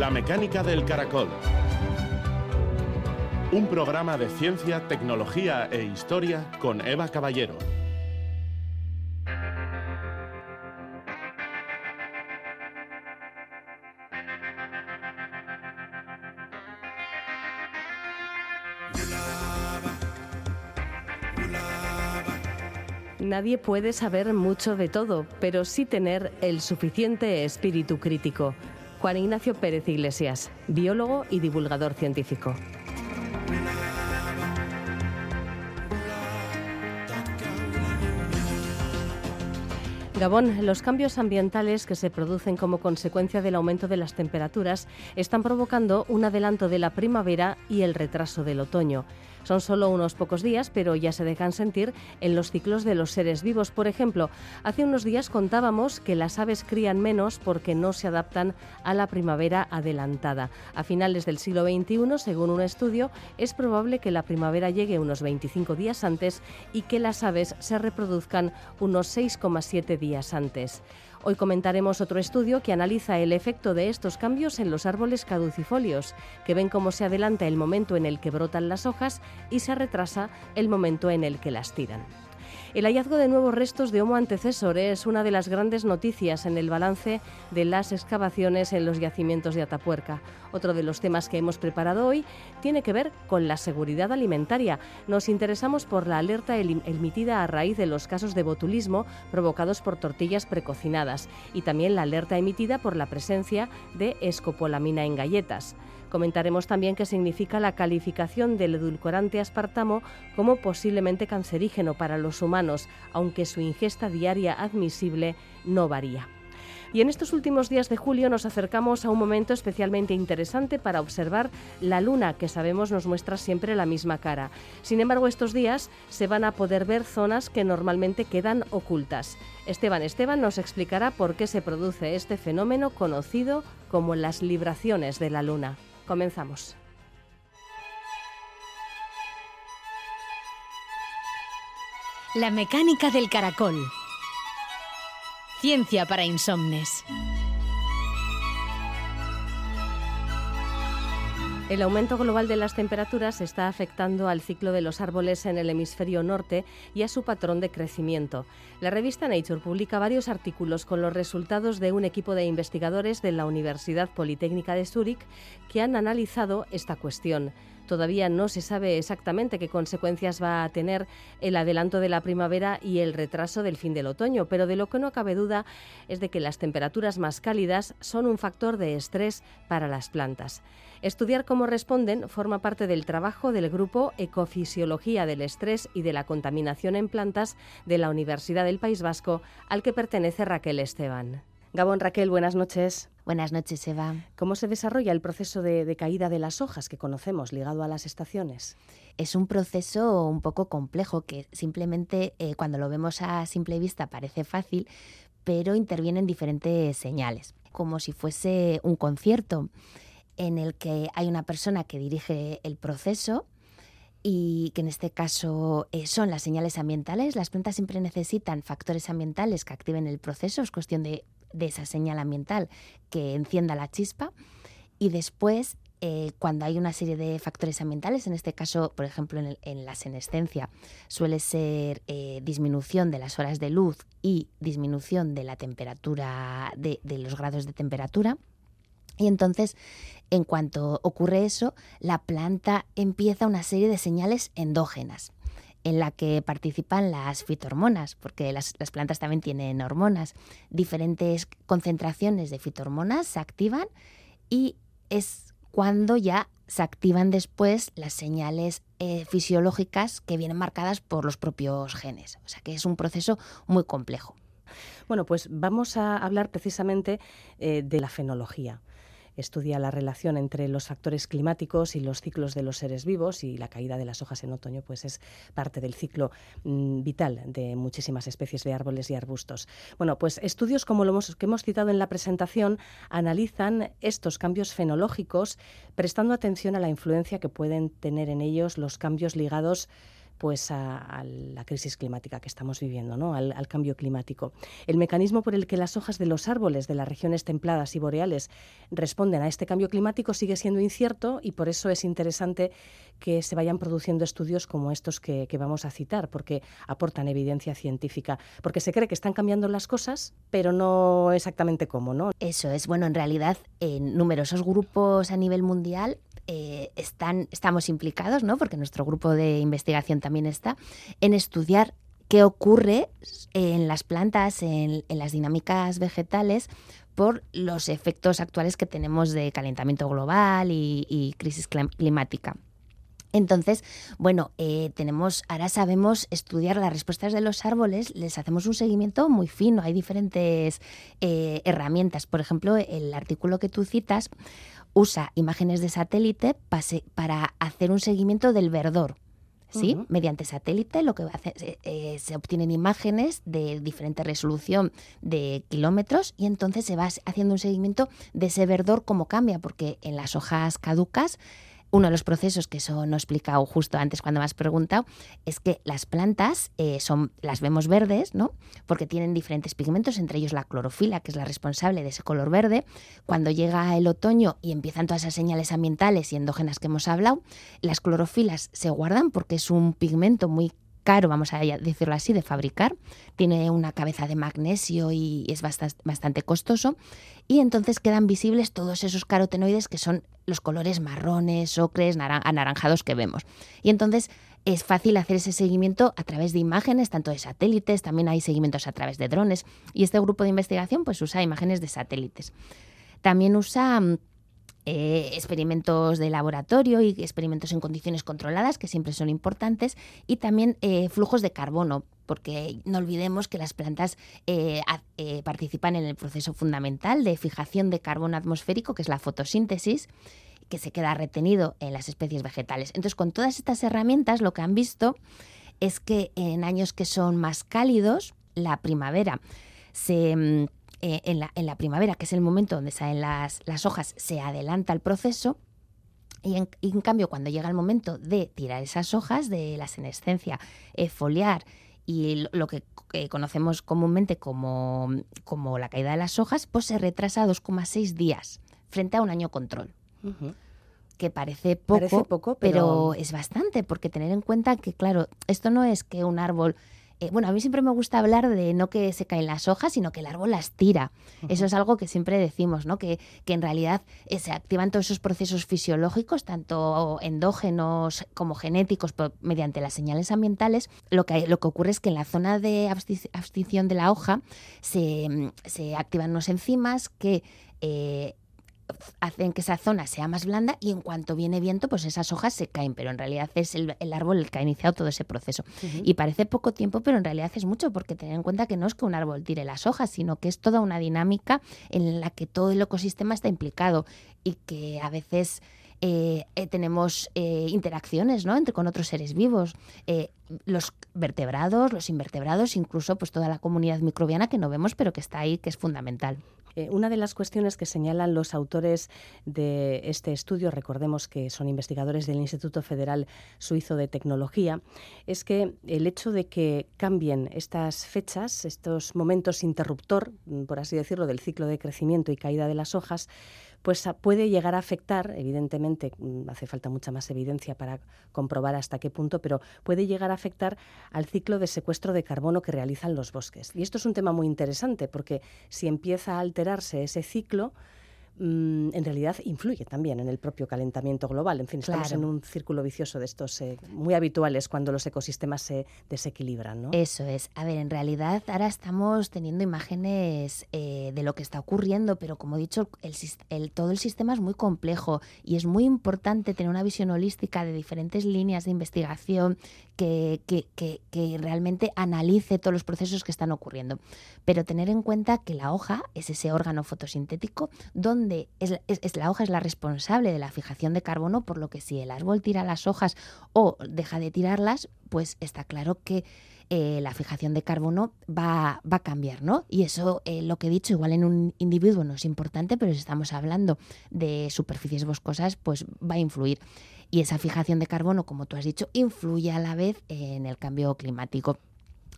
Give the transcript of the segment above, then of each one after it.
La mecánica del caracol. Un programa de ciencia, tecnología e historia con Eva Caballero. Nadie puede saber mucho de todo, pero sí tener el suficiente espíritu crítico. Juan Ignacio Pérez Iglesias, biólogo y divulgador científico. Gabón, los cambios ambientales que se producen como consecuencia del aumento de las temperaturas están provocando un adelanto de la primavera y el retraso del otoño. Son solo unos pocos días, pero ya se dejan sentir en los ciclos de los seres vivos. Por ejemplo, hace unos días contábamos que las aves crían menos porque no se adaptan a la primavera adelantada. A finales del siglo XXI, según un estudio, es probable que la primavera llegue unos 25 días antes y que las aves se reproduzcan unos 6,7 días antes. Hoy comentaremos otro estudio que analiza el efecto de estos cambios en los árboles caducifolios, que ven cómo se adelanta el momento en el que brotan las hojas y se retrasa el momento en el que las tiran. El hallazgo de nuevos restos de Homo antecesor es una de las grandes noticias en el balance de las excavaciones en los yacimientos de Atapuerca. Otro de los temas que hemos preparado hoy tiene que ver con la seguridad alimentaria. Nos interesamos por la alerta emitida a raíz de los casos de botulismo provocados por tortillas precocinadas y también la alerta emitida por la presencia de escopolamina en galletas. Comentaremos también qué significa la calificación del edulcorante aspartamo como posiblemente cancerígeno para los humanos, aunque su ingesta diaria admisible no varía. Y en estos últimos días de julio nos acercamos a un momento especialmente interesante para observar la luna, que sabemos nos muestra siempre la misma cara. Sin embargo, estos días se van a poder ver zonas que normalmente quedan ocultas. Esteban Esteban nos explicará por qué se produce este fenómeno conocido como las libraciones de la luna. Comenzamos. La mecánica del caracol. Ciencia para insomnes. El aumento global de las temperaturas está afectando al ciclo de los árboles en el hemisferio norte y a su patrón de crecimiento. La revista Nature publica varios artículos con los resultados de un equipo de investigadores de la Universidad Politécnica de Zúrich que han analizado esta cuestión. Todavía no se sabe exactamente qué consecuencias va a tener el adelanto de la primavera y el retraso del fin del otoño, pero de lo que no cabe duda es de que las temperaturas más cálidas son un factor de estrés para las plantas. Estudiar cómo responden forma parte del trabajo del grupo Ecofisiología del Estrés y de la Contaminación en Plantas de la Universidad del País Vasco, al que pertenece Raquel Esteban. Gabón Raquel, buenas noches. Buenas noches, Eva. ¿Cómo se desarrolla el proceso de, caída de las hojas que conocemos ligado a las estaciones? Es un proceso un poco complejo que simplemente eh, cuando lo vemos a simple vista parece fácil, pero intervienen diferentes señales, como si fuese un concierto en el que hay una persona que dirige el proceso y que en este caso eh, son las señales ambientales. Las plantas siempre necesitan factores ambientales que activen el proceso, es cuestión de de esa señal ambiental que encienda la chispa y después eh, cuando hay una serie de factores ambientales, en este caso, por ejemplo, en, la senescencia, suele ser eh, disminución de las horas de luz y disminución de la temperatura, de, de los grados de temperatura. Y entonces, en cuanto ocurre eso, la planta empieza una serie de señales endógenas en la que participan las fitohormonas, porque las, plantas también tienen hormonas. Diferentes concentraciones de fitohormonas se activan y es cuando ya se activan después las señales eh, fisiológicas que vienen marcadas por los propios genes. O sea que es un proceso muy complejo. Bueno, pues vamos a hablar precisamente eh, de la fenología estudia la relación entre los factores climáticos y los ciclos de los seres vivos y la caída de las hojas en otoño pues es parte del ciclo mm, vital de muchísimas especies de árboles y arbustos. Bueno, pues estudios como los que hemos citado en la presentación analizan estos cambios fenológicos prestando atención a la influencia que pueden tener en ellos los cambios ligados pues a, la crisis climática que estamos viviendo, ¿no? Al, cambio climático. El mecanismo por el que las hojas de los árboles de las regiones templadas y boreales responden a este cambio climático sigue siendo incierto y por eso es interesante que se vayan produciendo estudios como estos que, vamos a citar, porque aportan evidencia científica, porque se cree que están cambiando las cosas, pero no exactamente cómo, ¿no? Eso es, bueno, en realidad en numerosos grupos a nivel mundial eh, estamos implicados, ¿no? porque nuestro grupo de investigación también está, en estudiar qué ocurre en las plantas, en, las dinámicas vegetales, por los efectos actuales que tenemos de calentamiento global y, crisis climática. Entonces, bueno, eh, tenemos, ahora sabemos estudiar las respuestas de los árboles, les hacemos un seguimiento muy fino, hay diferentes eh, herramientas. Por ejemplo, el artículo que tú citas usa imágenes de satélite para hacer un seguimiento del verdor. ¿sí? Mediante satélite lo que hace, eh, eh, se obtienen imágenes de diferente resolución de kilómetros y entonces se va haciendo un seguimiento de ese verdor cómo cambia, porque en las hojas caducas uno de los procesos que eso no he explicado justo antes cuando me has preguntado es que las plantas eh, son, las vemos verdes, ¿no? Porque tienen diferentes pigmentos, entre ellos la clorofila, que es la responsable de ese color verde. Cuando llega el otoño y empiezan todas esas señales ambientales y endógenas que hemos hablado, las clorofilas se guardan porque es un pigmento muy caro, vamos a decirlo así, de fabricar. Tiene una cabeza de magnesio y es bastante, costoso. Y entonces quedan visibles todos esos carotenoides que son los colores marrones, ocres, anaranjados que vemos. Y entonces es fácil hacer ese seguimiento a través de imágenes, tanto de satélites, también hay seguimientos a través de drones. Y este grupo de investigación pues usa imágenes de satélites. También usa mm, eh, experimentos de laboratorio y experimentos en condiciones controladas, que siempre son importantes, y también eh, flujos de carbono, porque no olvidemos que las plantas eh, participan en el proceso fundamental de fijación de carbono atmosférico, que es la fotosíntesis que se queda retenido en las especies vegetales. Entonces, con todas estas herramientas, lo que han visto es que en años que son más cálidos, la primavera se mm, eh, en, la, primavera, que es el momento donde salen las, hojas, se adelanta el proceso. Y en, cambio, cuando llega el momento de tirar esas hojas de la senescencia eh, foliar y lo, que eh, conocemos comúnmente como, como, la caída de las hojas, pues se retrasa 2,6 días frente a un año control. Que parece poco, poco pero... pero... es bastante, porque tener en cuenta que, claro, esto no es que un árbol eh, bueno, a mí siempre me gusta hablar de no que se caen las hojas, sino que el árbol las tira. Eso es algo que siempre decimos, ¿no? Que, en realidad eh, se activan todos esos procesos fisiológicos, tanto endógenos como genéticos, mediante las señales ambientales. Lo que, lo que ocurre es que en la zona de abstición de la hoja se, se activan unos enzimas que eh, hacen que esa zona sea más blanda y en cuanto viene viento, pues esas hojas se caen, pero en realidad es el, árbol el que ha iniciado todo ese proceso. Y parece poco tiempo, pero en realidad es mucho, porque tener en cuenta que no es que un árbol tire las hojas, sino que es toda una dinámica en la que todo el ecosistema está implicado y que a veces... Eh, eh, tenemos eh, interacciones ¿no? entre con otros seres vivos, los vertebrados, los invertebrados, incluso pues toda la comunidad microbiana que no vemos pero que está ahí, que es fundamental. Eh, una de las cuestiones que señalan los autores de este estudio, recordemos que son investigadores del Instituto Federal Suizo de Tecnología, es que el hecho de que cambien estas fechas, estos momentos interruptor, por así decirlo, del ciclo de crecimiento y caída de las hojas, pues puede llegar a afectar, evidentemente mm, hace falta mucha más evidencia para comprobar hasta qué punto, pero puede llegar a afectar al ciclo de secuestro de carbono que realizan los bosques. Y esto es un tema muy interesante porque si empieza a alterarse ese ciclo, Mm, en realidad influye también en el propio calentamiento global. En fin, estamos en un círculo vicioso de estos eh, muy habituales cuando los ecosistemas se desequilibran. ¿no? Eso es. A ver, en realidad ahora estamos teniendo imágenes eh, de lo que está ocurriendo, pero como he dicho, el, todo el sistema es muy complejo y es muy importante tener una visión holística de diferentes líneas de investigación que, realmente analice todos los procesos que están ocurriendo. Pero tener en cuenta que la hoja es ese órgano fotosintético donde es, la hoja es la responsable de la fijación de carbono, por lo que si el árbol tira las hojas o deja de tirarlas, pues está claro que eh, la fijación de carbono va, va, a cambiar, ¿no? Y eso, eh, lo que he dicho, igual en un individuo no es importante, pero si estamos hablando de superficies boscosas, pues va a influir. Y esa fijación de carbono, como tú has dicho, influye a la vez en el cambio climático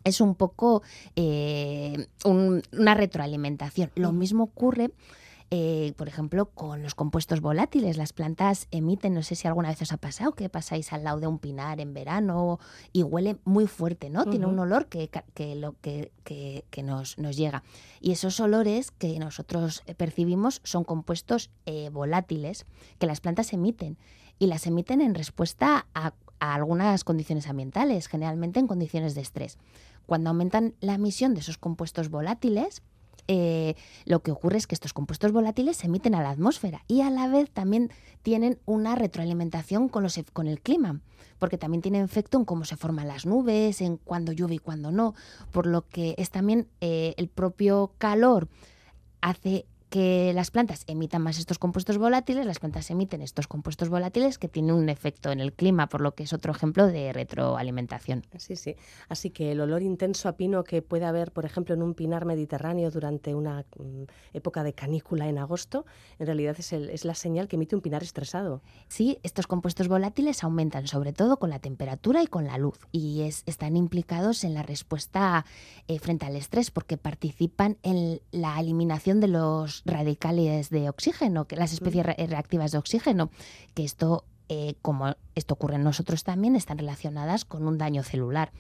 es un poco eh, una retroalimentación. Lo mismo ocurre eh, por ejemplo, con los compuestos volátiles. Las plantas emiten, no sé si alguna vez os ha pasado, que pasáis al lado de un pinar en verano y huele muy fuerte, ¿no? Tiene un olor que, lo, que, que, nos, nos, llega. Y esos olores que nosotros percibimos son compuestos eh, volátiles que las plantas emiten. Y las emiten en respuesta a, algunas condiciones ambientales, generalmente en condiciones de estrés. Cuando aumentan la emisión de esos compuestos volátiles, eh, lo que ocurre es que estos compuestos volátiles se emiten a la atmósfera y a la vez también tienen una retroalimentación con, los, con el clima, porque también tienen efecto en cómo se forman las nubes, en cuándo llueve y cuándo no, por lo que es también eh, el propio calor hace que las plantas emitan más estos compuestos volátiles, las plantas emiten estos compuestos volátiles que tienen un efecto en el clima, por lo que es otro ejemplo de retroalimentación. Sí, sí. Así que el olor intenso a pino que puede haber, por ejemplo, en un pinar mediterráneo durante una mm, época de canícula en agosto, en realidad es, es, la señal que emite un pinar estresado. Sí, estos compuestos volátiles aumentan sobre todo con la temperatura y con la luz y es, están implicados en la respuesta eh, frente al estrés porque participan en la eliminación de los radicales de oxígeno, que las especies reactivas de oxígeno, que esto, eh, como esto ocurre en nosotros también, están relacionadas con un daño celular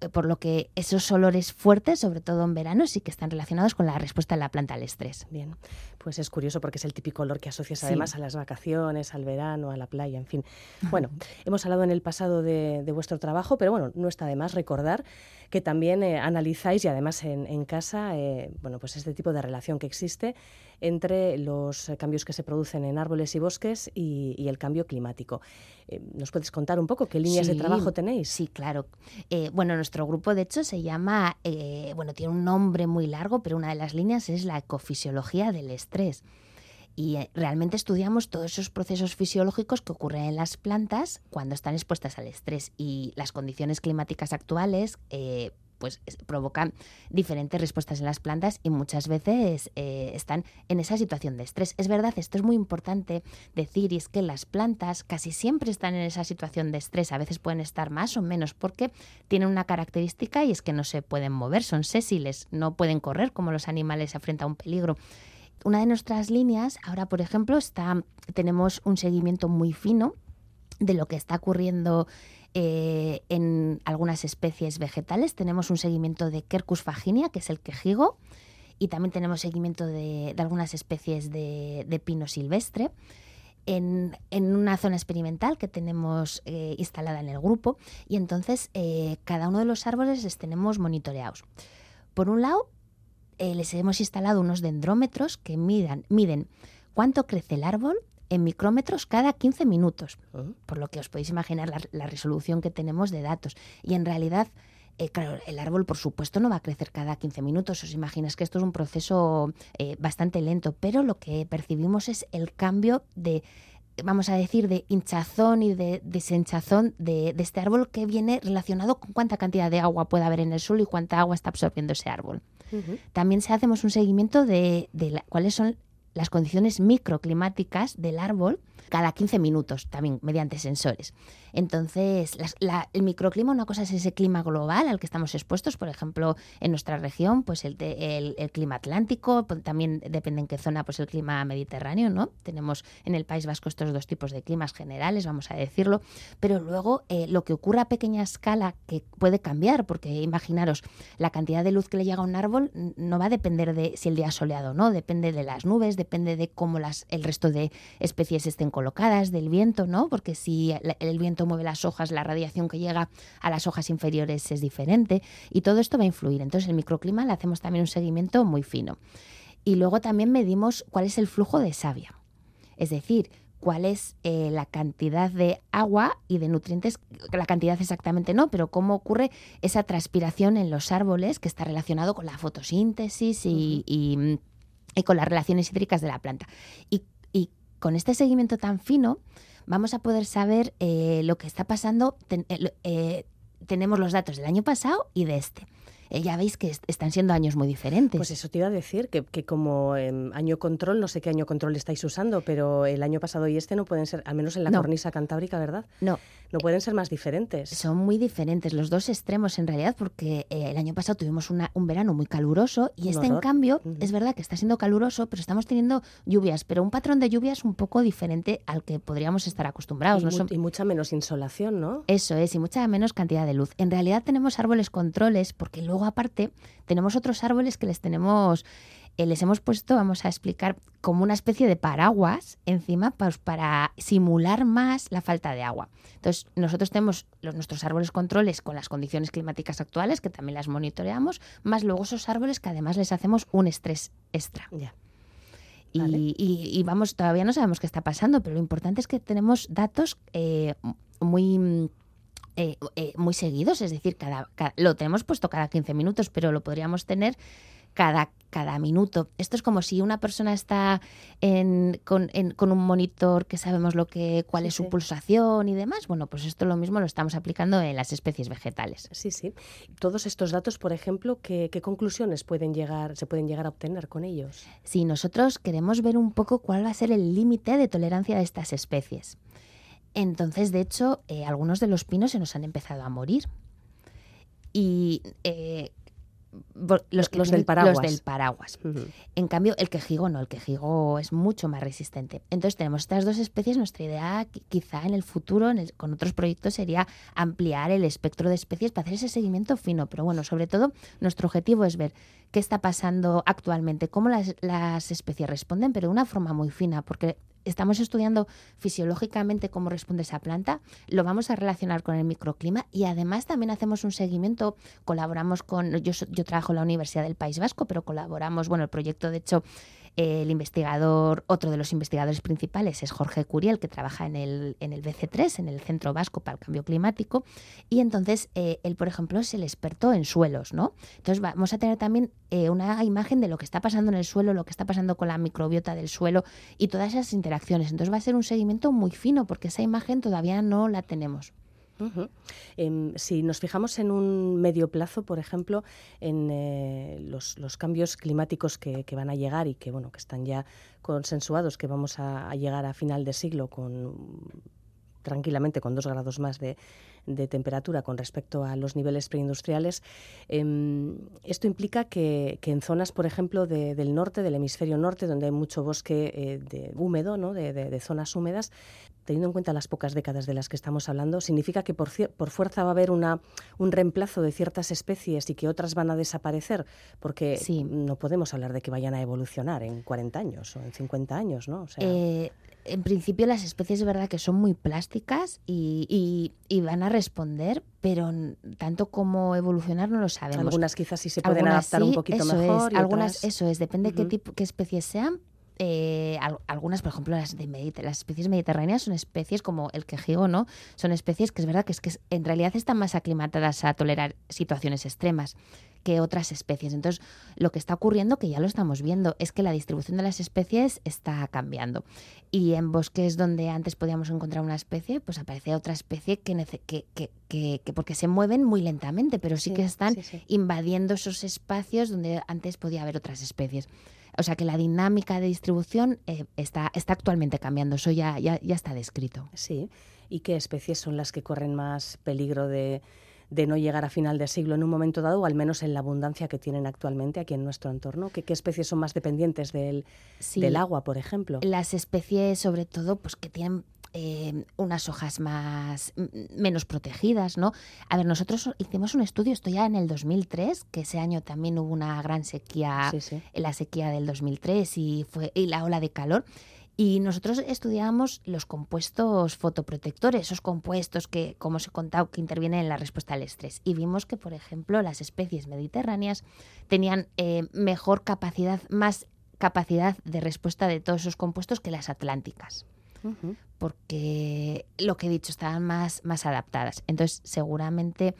eh, por lo que esos olores fuertes, sobre todo en verano, sí que están relacionados con la respuesta de la planta al estrés. Bien, pues es curioso porque es el típico olor que asocias además a las vacaciones, al verano, a la playa, en fin. Bueno, hemos hablado en el pasado de, vuestro trabajo, pero bueno, no está de más recordar que también eh, analizáis y además en, casa, eh, bueno, pues este tipo de relación que existe entre los cambios que se producen en árboles y bosques y, el cambio climático. Eh, ¿Nos puedes contar un poco qué líneas de trabajo tenéis? Sí, claro. bueno, nuestro grupo de hecho se llama, bueno, tiene un nombre muy largo, pero una de las líneas es la ecofisiología del estrés y eh, realmente estudiamos todos esos procesos fisiológicos que ocurren en las plantas cuando están expuestas al estrés. Y las condiciones climáticas actuales eh, pues provocan diferentes respuestas en las plantas y muchas veces eh, están en esa situación de estrés. Es verdad, esto es muy importante decir y es que las plantas casi siempre están en esa situación de estrés, a veces pueden estar más o menos porque tienen una característica y es que no se pueden mover, son sésiles, no pueden correr como los animales frente a un peligro una de nuestras líneas, ahora por ejemplo, está, tenemos un seguimiento muy fino de lo que está ocurriendo eh, en algunas especies vegetales. Tenemos un seguimiento de Quercus faginia, que es el quejigo, y también tenemos seguimiento de, algunas especies de, pino silvestre. En, una zona experimental que tenemos eh, instalada en el grupo y entonces eh, cada uno de los árboles les tenemos monitoreados. Por un lado, eh, les hemos instalado unos dendrómetros que midan, miden cuánto crece el árbol en micrómetros cada 15 minutos, ah. por lo que os podéis imaginar la, resolución que tenemos de datos. Y en realidad, eh, claro, el árbol por supuesto no va a crecer cada 15 minutos, os imagináis que esto es un proceso eh, bastante lento, pero lo que percibimos es el cambio de vamos a decir, de hinchazón y de desenchazón de, este árbol que viene relacionado con cuánta cantidad de agua puede haber en el suelo y cuánta agua está absorbiendo ese árbol. También se hacemos un seguimiento de, cuáles son las condiciones microclimáticas del árbol cada 15 minutos, también mediante sensores. Entonces, el microclima, una cosa es ese clima global al que estamos expuestos, por ejemplo, en nuestra región, pues el, el, clima atlántico, pues, también depende en qué zona, pues el clima mediterráneo, ¿no? Tenemos en el País Vasco estos dos tipos de climas generales, vamos a decirlo, pero luego eh, lo que ocurre a pequeña escala que puede cambiar, porque imaginaros, la cantidad de luz que le llega a un árbol no va a depender de si el día es soleado o no, depende de las nubes, depende de cómo las, el resto de especies estén colocadas, del viento, ¿no? Porque si el viento mueve las hojas, la radiación que llega a las hojas inferiores es diferente y todo esto va a influir. Entonces el microclima le hacemos también un seguimiento muy fino. Y luego también medimos cuál es el flujo de savia, es decir, cuál es eh, la cantidad de agua y de nutrientes, la cantidad exactamente no, pero cómo ocurre esa transpiración en los árboles que está relacionado con la fotosíntesis y, y, con las relaciones hídricas de la planta. Y, y con este seguimiento tan fino, vamos a poder saber eh, lo que está pasando. Eh, eh, tenemos los datos del año pasado y de este. eh, ya veis que están siendo años muy diferentes. Pues eso te iba a decir, que, que como año control, no sé qué año control estáis usando, pero el año pasado y este no pueden ser, al menos en la cornisa cantábrica, ¿verdad? No. No pueden ser más diferentes. Son muy diferentes, los dos extremos en realidad, porque eh, el año pasado tuvimos un verano muy caluroso y este, en cambio, es verdad que está siendo caluroso, pero estamos teniendo lluvias, pero un patrón de lluvias un poco diferente al que podríamos estar acostumbrados. Y, y mucha menos insolación, ¿no? Eso es, y mucha menos cantidad de luz. En realidad tenemos árboles controles, porque luego aparte tenemos otros árboles que les tenemos les hemos puesto, vamos a explicar, como una especie de paraguas encima pues, para simular más la falta de agua. Entonces, nosotros tenemos los, nuestros árboles controles con las condiciones climáticas actuales, que también las monitoreamos, más luego esos árboles que además les hacemos un estrés extra. Y, vamos, todavía no sabemos qué está pasando, pero lo importante es que tenemos datos eh, muy... Eh, muy seguidos, es decir, cada, lo tenemos puesto cada 15 minutos, pero lo podríamos tener cada, cada minuto. Esto es como si una persona está con, un monitor que sabemos lo que, cuál es su pulsación y demás. Bueno, pues esto lo mismo lo estamos aplicando en las especies vegetales. Sí, sí. Todos estos datos, por ejemplo, ¿qué, conclusiones pueden llegar, se pueden llegar a obtener con ellos? Sí, nosotros queremos ver un poco cuál va a ser el límite de tolerancia de estas especies. Entonces, de hecho, eh, algunos de los pinos se nos han empezado a morir. Y eh, los, los, del paraguas. del paraguas. En cambio, el quejigo no, el quejigo es mucho más resistente. Entonces tenemos estas dos especies. Nuestra idea quizá en el futuro, con otros proyectos, sería ampliar el espectro de especies para hacer ese seguimiento fino. Pero bueno, sobre todo, nuestro objetivo es ver qué está pasando actualmente, cómo las, las especies responden, pero de una forma muy fina, porque estamos estudiando fisiológicamente cómo responde esa planta, lo vamos a relacionar con el microclima y además también hacemos un seguimiento, colaboramos con, yo, yo trabajo en la Universidad del País Vasco, pero colaboramos, bueno, el proyecto de hecho el investigador, otro de los investigadores principales es Jorge Curiel, que trabaja en el, en el BC3, en el Centro Vasco para el Cambio Climático, y entonces eh, él, por ejemplo, es el experto en suelos, ¿no? Entonces vamos a tener también eh, una imagen de lo que está pasando en el suelo, lo que está pasando con la microbiota del suelo y todas esas interacciones. Entonces va a ser un seguimiento muy fino porque esa imagen todavía no la tenemos. Em, si nos fijamos en un medio plazo, por ejemplo, en eh, los, cambios climáticos que, van a llegar y que bueno que están ya consensuados, que vamos a, llegar a final de siglo con tranquilamente con dos grados más de, temperatura con respecto a los niveles preindustriales. Em, esto implica que, en zonas, por ejemplo, del norte, del hemisferio norte, donde hay mucho bosque eh, de, húmedo, ¿no? de, zonas húmedas, teniendo en cuenta las pocas décadas de las que estamos hablando, significa que por, por fuerza va a haber una, un reemplazo de ciertas especies y que otras van a desaparecer, porque no podemos hablar de que vayan a evolucionar en 40 años o en 50 años, ¿no? Eh, en principio las especies es verdad que son muy plásticas y, van a responder, pero tanto como evolucionar no lo sabemos. Algunas quizás sí se pueden adaptar un poquito mejor. algunas, eso es, depende de qué tipo, qué especies sean, eh, algunas, por ejemplo, las, de las especies mediterráneas son especies como el quejigo, ¿no? Son especies que es verdad que, es que en realidad están más aclimatadas a tolerar situaciones extremas que otras especies. Entonces, lo que está ocurriendo, que ya lo estamos viendo, es que la distribución de las especies está cambiando. Y en bosques donde antes podíamos encontrar una especie, pues aparece otra especie que, que, que, que porque se mueven muy lentamente, pero sí, que están invadiendo esos espacios donde antes podía haber otras especies. O sea que la dinámica de distribución eh, está, está actualmente cambiando, eso ya, ya, ya está descrito. Sí. ¿Y qué especies son las que corren más peligro de, de no llegar a final de siglo en un momento dado, o al menos en la abundancia que tienen actualmente aquí en nuestro entorno? ¿Qué, qué especies son más dependientes del, del, agua, por ejemplo? Las especies, sobre todo, pues que tienen eh, unas hojas más menos protegidas, ¿no? A ver, nosotros hicimos un estudio, esto ya en el 2003, que ese año también hubo una gran sequía, la sequía del 2003 y fue y la ola de calor. Y nosotros estudiamos los compuestos fotoprotectores, esos compuestos que, como os he contado, que intervienen en la respuesta al estrés. Y vimos que, por ejemplo, las especies mediterráneas tenían eh, mejor capacidad, más capacidad de respuesta de todos esos compuestos que las atlánticas porque lo que he dicho, estaban más, más adaptadas. Entonces, seguramente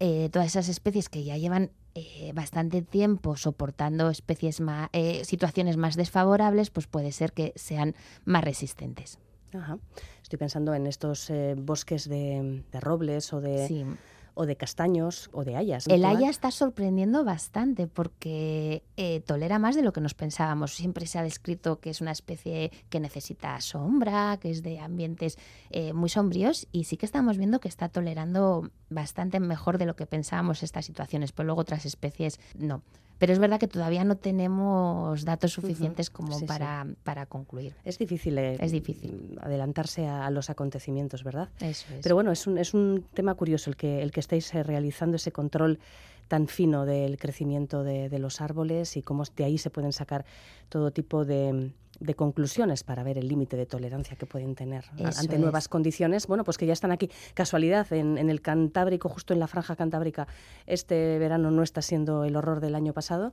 eh, todas esas especies que ya llevan eh, bastante tiempo soportando especies más, eh, situaciones más desfavorables, pues puede ser que sean más resistentes. Estoy pensando en estos bosques de, robles o de, o de castaños o de hayas. El haya está sorprendiendo bastante porque eh, tolera más de lo que nos pensábamos. Siempre se ha descrito que es una especie que necesita sombra, que es de ambientes eh, muy sombríos y sí que estamos viendo que está tolerando bastante mejor de lo que pensábamos estas situaciones, pero luego otras especies no. Pero es verdad que todavía no tenemos datos suficientes como para, para, concluir. Es difícil, eh, es difícil. adelantarse a, los acontecimientos, ¿verdad? Eso es. Pero bueno, es un, es un tema curioso el que, el que estáis eh, realizando ese control tan fino del crecimiento de, de, los árboles y cómo de ahí se pueden sacar todo tipo de, de conclusiones para ver el límite de tolerancia que pueden tener ante nuevas condiciones, bueno, pues que ya están aquí. Casualidad, en, el Cantábrico, justo en la franja cantábrica, este verano no está siendo el horror del año pasado,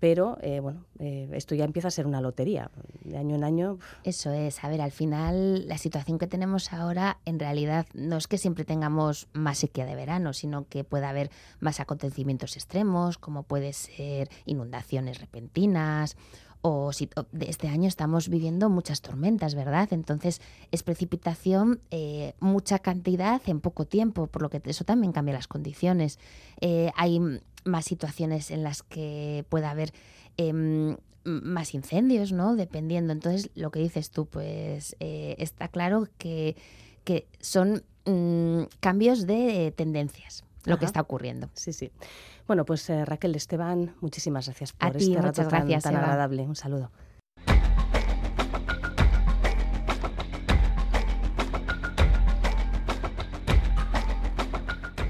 pero eh, bueno, eh, esto ya empieza a ser una lotería, de año en año. Eso es, a ver, al final la situación que tenemos ahora en realidad no es que siempre tengamos más sequía de verano, sino que puede haber más acontecimientos extremos, como puede ser inundaciones repentinas o si de este año estamos viviendo muchas tormentas, ¿verdad? Entonces es precipitación, eh, mucha cantidad en poco tiempo, por lo que eso también cambia las condiciones. Eh, hay más situaciones en las que pueda haber em, más incendios, ¿no? Dependiendo. Entonces, lo que dices tú, pues eh, está claro que, que son mm, cambios de tendencias lo que está ocurriendo. Sí, sí. Bueno, pues eh, Raquel Esteban, muchísimas gracias por este rato tan, tan agradable. Un saludo.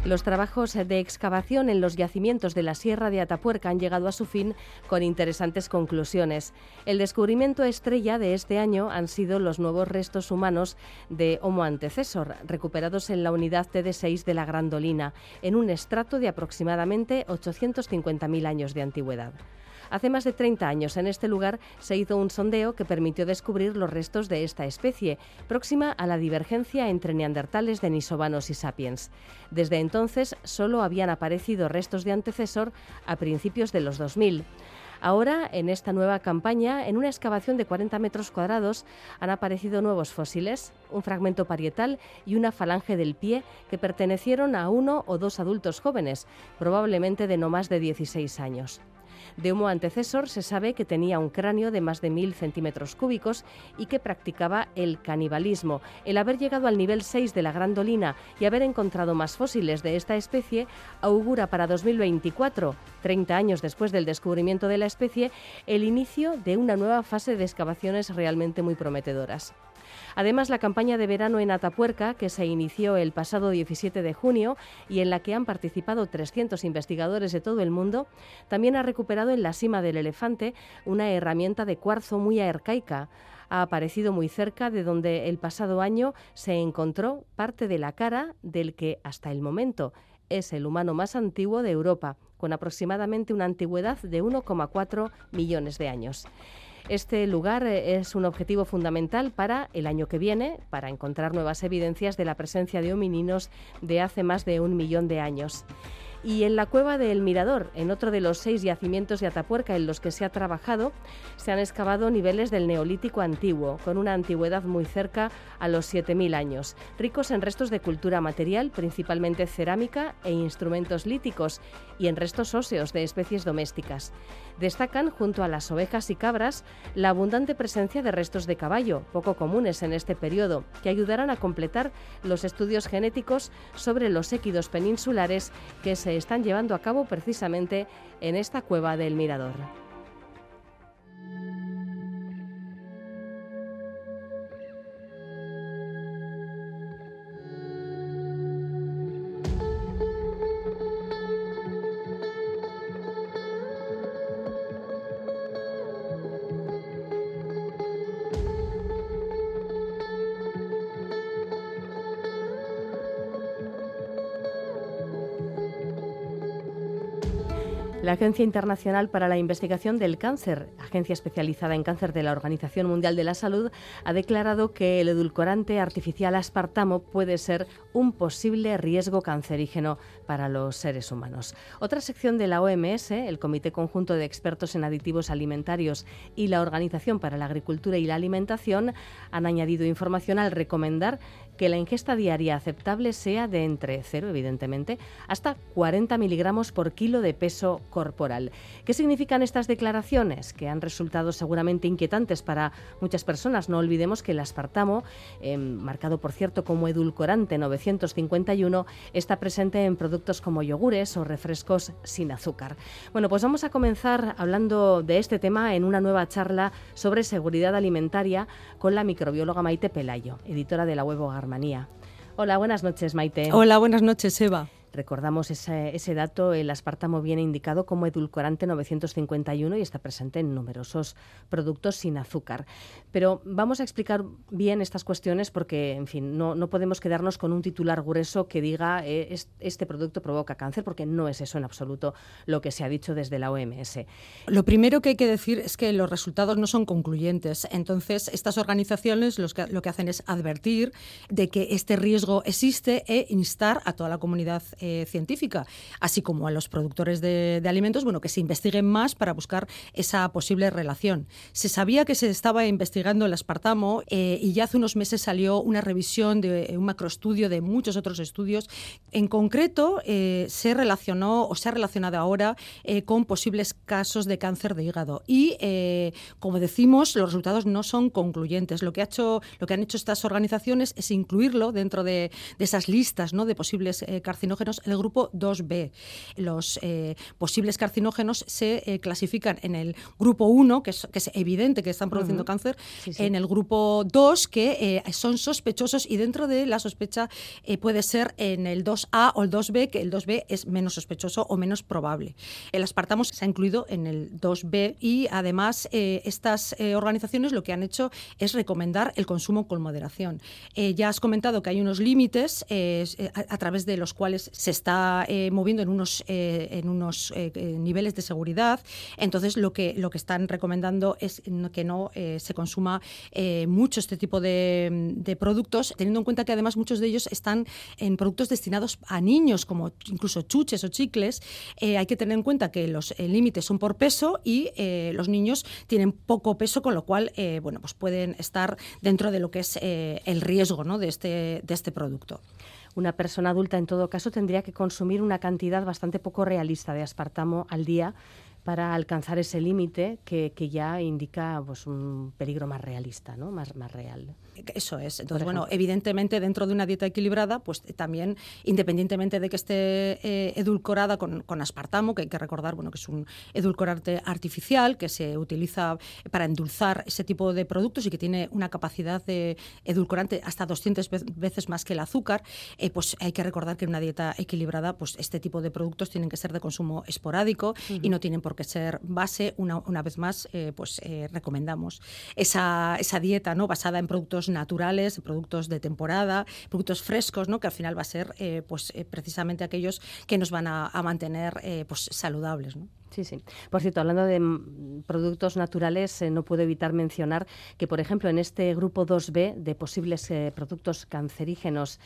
Los trabajos de excavación en los yacimientos de la Sierra de Atapuerca han llegado a su fin con interesantes conclusiones. El descubrimiento estrella de este año han sido los nuevos restos humanos de Homo antecesor, recuperados en la unidad TD6 de la Grandolina, en un estrato de aproximadamente 850.000 años de antigüedad. Hace más de 30 años en este lugar se hizo un sondeo que permitió descubrir los restos de esta especie, próxima a la divergencia entre neandertales, denisovanos y sapiens. Desde entonces solo habían aparecido restos de antecesor a principios de los 2000. Ahora, en esta nueva campaña, en una excavación de 40 metros cuadrados, han aparecido nuevos fósiles, un fragmento parietal y una falange del pie que pertenecieron a uno o dos adultos jóvenes, probablemente de no más de 16 años. De Homo antecesor se sabe que tenía un cráneo de más de mil centímetros cúbicos y que practicaba el canibalismo. El haber llegado al nivel 6 de la Grandolina y haber encontrado más fósiles de esta especie augura para 2024, 30 años después del descubrimiento de la especie, el inicio de una nueva fase de excavaciones realmente muy prometedoras. Además, la campaña de verano en Atapuerca, que se inició el pasado 17 de junio y en la que han participado 300 investigadores de todo el mundo, también ha recuperado en la cima del elefante una herramienta de cuarzo muy arcaica ha aparecido muy cerca de donde el pasado año se encontró parte de la cara del que hasta el momento es el humano más antiguo de Europa, con aproximadamente una antigüedad de 1,4 millones de años. Este lugar eh, es un objetivo fundamental para el año que viene, para encontrar nuevas evidencias de la presencia de homininos de hace más de un millón de años. Y en la cueva del Mirador, en otro de los seis yacimientos de Atapuerca en los que se ha trabajado, se han excavado niveles del Neolítico antiguo, con una antigüedad muy cerca a los 7.000 años, ricos en restos de cultura material, principalmente cerámica e instrumentos líticos, y en restos óseos de especies domésticas. Destacan, junto a las ovejas y cabras, la abundante presencia de restos de caballo, poco comunes en este periodo, que ayudarán a completar los estudios genéticos sobre los équidos peninsulares que se están llevando a cabo precisamente en esta cueva del Mirador. La Agencia Internacional para la Investigación del Cáncer, agencia especializada en cáncer de la Organización Mundial de la Salud, ha declarado que el edulcorante artificial aspartamo puede ser un posible riesgo cancerígeno para los seres humanos. Otra sección de la OMS, el Comité Conjunto de Expertos en Aditivos Alimentarios y la Organización para la Agricultura y la Alimentación, han añadido información al recomendar que la ingesta diaria aceptable sea de entre 0, evidentemente, hasta 40 miligramos por kilo de peso corporal. ¿Qué significan estas declaraciones? Que han resultado seguramente inquietantes para muchas personas. No olvidemos que el aspartamo, em, marcado por cierto como edulcorante 951, está presente en productos como yogures o refrescos sin azúcar. Bueno, pues vamos a comenzar hablando de este tema en una nueva charla sobre seguridad alimentaria con la microbióloga Maite Pelayo, editora de la web Hola, buenas noches, Maite. Hola, buenas noches, Eva. Recordamos ese, ese, dato, el aspartamo viene indicado como edulcorante 951 y está presente en numerosos productos sin azúcar. Pero vamos a explicar bien estas cuestiones porque, en fin, no, no podemos quedarnos con un titular grueso que diga eh, este producto provoca cáncer, porque no es eso en absoluto lo que se ha dicho desde la OMS. Lo primero que hay que decir es que los resultados no son concluyentes. Entonces, estas organizaciones los que, lo que hacen es advertir de que este riesgo existe e instar a toda la comunidad eh, científica, así como a los productores de, alimentos, bueno, que se investiguen más para buscar esa posible relación. Se sabía que se estaba investigando el aspartamo eh, y ya hace unos meses salió una revisión de un macroestudio de muchos otros estudios. En concreto, eh, se relacionó o se ha relacionado ahora con posibles casos de cáncer de hígado y, como decimos, los resultados no son concluyentes. Lo que, ha hecho, lo que han hecho estas organizaciones es incluirlo dentro de, de esas listas ¿no? de posibles carcinógenos el grupo 2B. Los eh, posibles carcinógenos se eh, clasifican en el grupo 1, que es, que es evidente que están produciendo cáncer, en el grupo 2, que eh, son sospechosos, y dentro de la sospecha puede ser en el 2A o el 2B, que el 2B es menos sospechoso o menos probable. El aspartamo se ha incluido en el 2B y además estas organizaciones lo que han hecho es recomendar el consumo con moderación. ya has comentado que hay unos límites a, a, través de los cuales se está eh, moviendo en unos, eh, en unos eh, niveles de seguridad. Entonces, lo que, lo que están recomendando es que no se consuma mucho este tipo de, de, productos, teniendo en cuenta que además muchos de ellos están en productos destinados a niños, como incluso chuches o chicles. hay que tener en cuenta que los límites son por peso y los niños tienen poco peso, con lo cual bueno, pues pueden estar dentro de lo que es el riesgo ¿no? de, este, de este producto una persona adulta en todo caso tendría que consumir una cantidad bastante poco realista de aspartamo al día para alcanzar ese límite que, que, ya indica pues, un peligro más realista, ¿no? más, más real. Eso es. Entonces, bueno, evidentemente dentro de una dieta equilibrada, pues también, independientemente de que esté eh, edulcorada con, con, aspartamo, que hay que recordar, bueno, que es un edulcorante artificial que se utiliza para endulzar ese tipo de productos y que tiene una capacidad de edulcorante hasta 200 veces más que el azúcar, eh, pues hay que recordar que en una dieta equilibrada, pues este tipo de productos tienen que ser de consumo esporádico y no tienen por qué ser base. Una, una vez más, eh, pues recomendamos esa, esa dieta, ¿no? Basada en productos naturales, productos de temporada, productos frescos, ¿no? que al final va a ser eh, pues, eh, precisamente aquellos que nos van a, mantener eh, pues, saludables. Sí, sí. Por cierto, hablando de mm, productos naturales, no puedo evitar mencionar que, por ejemplo, en este grupo 2B de posibles productos cancerígenos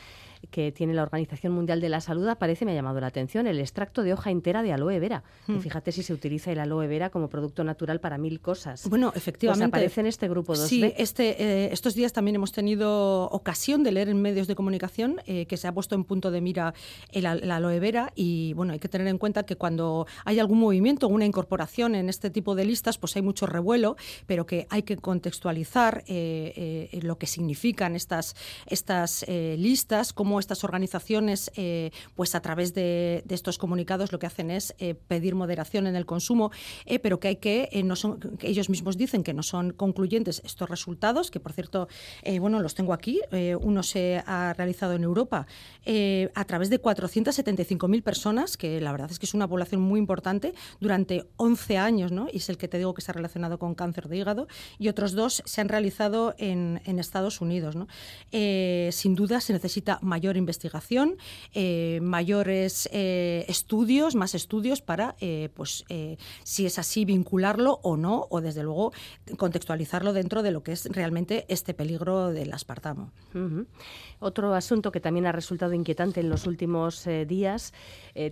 que tiene la Organización Mundial de la Salud aparece, me ha llamado la atención, el extracto de hoja entera de aloe vera. Y hmm. fíjate si se utiliza el aloe vera como producto natural para mil cosas. Bueno, efectivamente. Pues aparece en este grupo 2B. Sí, este, eh, estos días también hemos tenido ocasión de leer en medios de comunicación eh, que se ha puesto en punto de mira el, aloe vera y bueno, hay que tener en cuenta que cuando hay algún movimiento, una incorporación en este tipo de listas, pues hay mucho revuelo, pero que hay que contextualizar eh, lo que significan estas, estas listas, cómo estas organizaciones, eh, pues a través de, estos comunicados, lo que hacen es eh, pedir moderación en el consumo, eh, pero que hay que, no son, que ellos mismos dicen que no son concluyentes estos resultados, que por cierto, bueno, los tengo aquí. uno se ha realizado en Europa a través de 475.000 personas, que la verdad es que es una población muy importante, durante 11 años, ¿no? y es el que te digo que está relacionado con cáncer de hígado, y otros dos se han realizado en, Estados Unidos. ¿no? sin duda se necesita mayor investigación, eh, mayores eh, estudios, más estudios para, eh, pues, si es así, vincularlo o no, o desde luego contextualizarlo dentro de lo que es realmente este peligro del aspartamo. Otro asunto que también ha resultado inquietante en los últimos días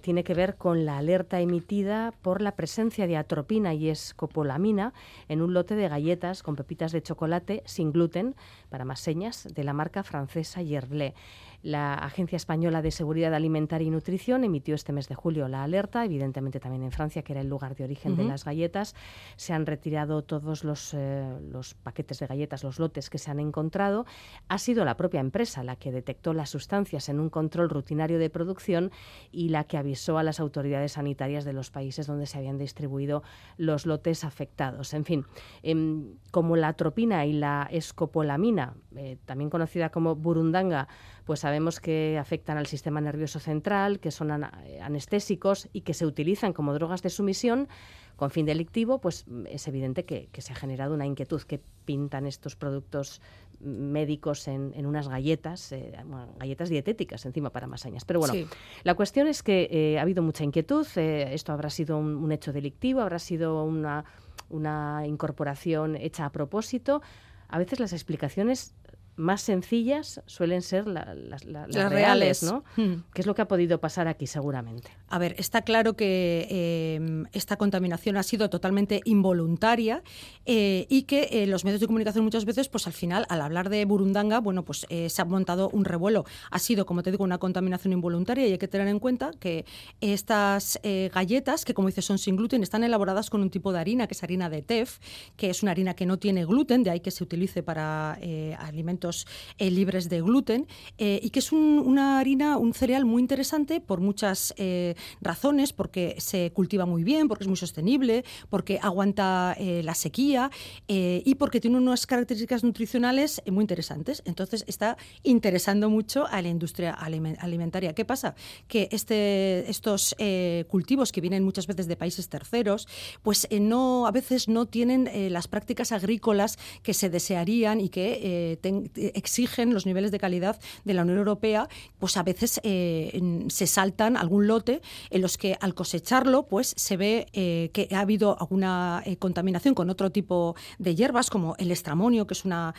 tiene que ver con la alerta emitida por por la presencia de atropina y escopolamina en un lote de galletas con pepitas de chocolate sin gluten, para más señas, de la marca francesa Yerblé. La Agencia Española de Seguridad Alimentaria y Nutrición emitió este mes de julio la alerta, evidentemente también en Francia, que era el lugar de origen de las galletas. Se han retirado todos los, eh, los paquetes de galletas, los lotes que se han encontrado. Ha sido la propia empresa la que detectó las sustancias en un control rutinario de producción y la que avisó a las autoridades sanitarias de los países donde se habían distribuido los lotes afectados. En fin, em, como la atropina y la escopolamina, eh, también conocida como burundanga, pues sabemos que afectan al sistema nervioso central, que son anestésicos y que se utilizan como drogas de sumisión con fin delictivo, pues es evidente que, se ha generado una inquietud que pintan estos productos médicos en, unas galletas, eh, galletas dietéticas encima para masañas. Pero bueno, la cuestión es que eh, ha habido mucha inquietud, eh, esto habrá sido un, hecho delictivo, habrá sido una, una incorporación hecha a propósito. A veces las explicaciones más sencillas suelen ser las, reales, ¿no? Hmm. ¿Qué es lo que ha podido pasar aquí seguramente? A ver, está claro que eh, esta contaminación ha sido totalmente involuntaria eh, y que eh, los medios de comunicación muchas veces, pues al final, al hablar de Burundanga, bueno, pues se ha montado un revuelo. Ha sido, como te digo, una contaminación involuntaria y hay que tener en cuenta que estas galletas, que como dices son sin gluten, están elaboradas con un tipo de harina, que es harina de TEF, que es una harina que no tiene gluten, de ahí que se utilice para alimentos eh, libres de gluten eh, y que es una harina, un cereal muy interesante por muchas eh, razones, porque se cultiva muy bien, porque es muy sostenible, porque aguanta la sequía y porque tiene unas características nutricionales muy interesantes. Entonces está interesando mucho a la industria alimentaria. ¿Qué pasa? Que este, estos cultivos que vienen muchas veces de países terceros, pues no, a veces no tienen las prácticas agrícolas que se desearían y que exigen los niveles de calidad de la Unión Europea, pues a veces eh, se saltan algún lote en los que al cosecharlo pues se ve eh, que ha habido alguna eh, contaminación con otro tipo de hierbas como el estramonio, que es una